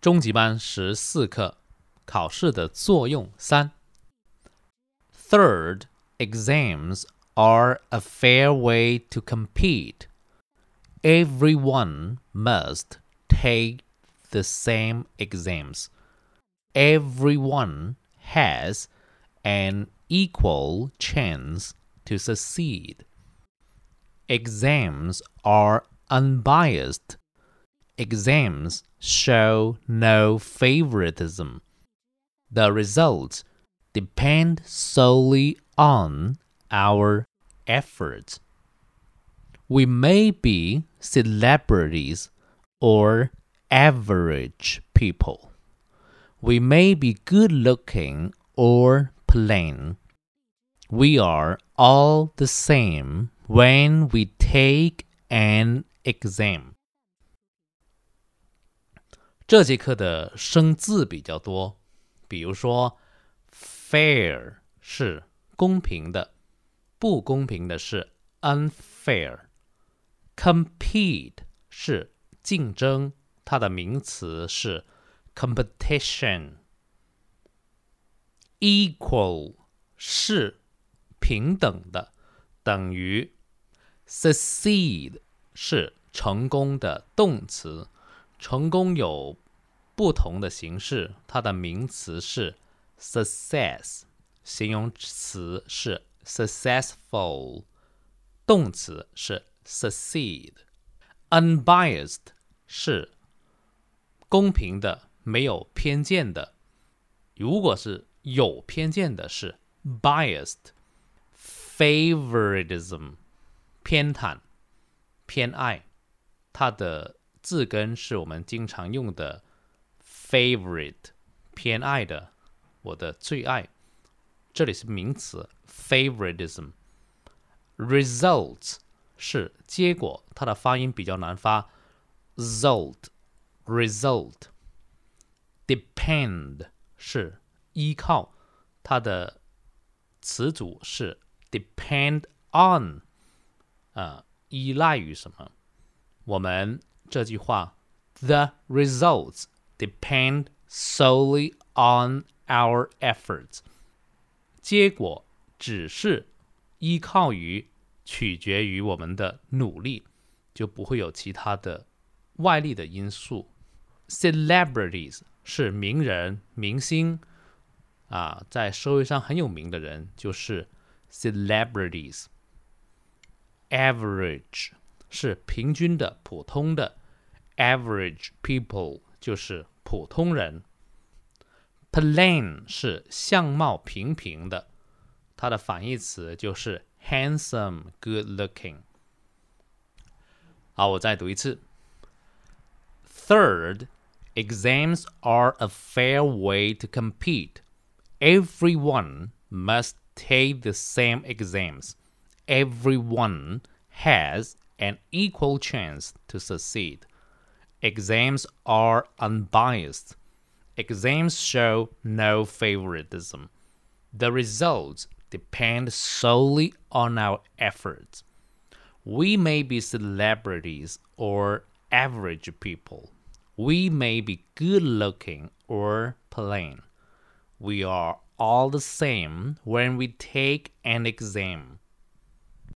中级班十四课，考试的作用三。Third, exams are a fair way to compete. Everyone must take the same exams. Everyone has an equal chance to succeed. Exams are unbiased. Exams show no favoritism. The results depend solely on our efforts. We may be celebrities or average people. We may be good looking or plain. We are all the same when we take an exam. 这节课的生字比较多，比如说 fair 是公平的，不公平的是 unfair，compete 是竞争，它的名词是 competition，equal 是平等的，等于 succeed 是成功的动词。成功有不同的形式，它的名词是 success，形容词是 successful，动词是 succeed。unbiased 是公平的，没有偏见的。如果是有偏见的，是 biased。favoritism 偏袒、偏爱，它的字根是我们经常用的 favorite，偏爱的，我的最爱。这里是名词 favoritism。results 是结果，它的发音比较难发，result result。depend 是依靠，它的词组是 depend on，啊，依赖于什么？我们这句话，The results depend solely on our efforts。结果只是依靠于、取决于我们的努力，就不会有其他的外力的因素。Celebrities 是名人、明星啊，在社会上很有名的人就是 celebrities。Average 是平均的、普通的。average people 就是普通人。plain 是相貌平平的，它的反义词就是 handsome、good looking。好，我再读一次。Third, exams are a fair way to compete. Everyone must take the same exams. Everyone has an equal chance to succeed. Exams are unbiased. Exams show no favoritism. The results depend solely on our efforts. We may be celebrities or average people. We may be good looking or plain. We are all the same when we take an exam.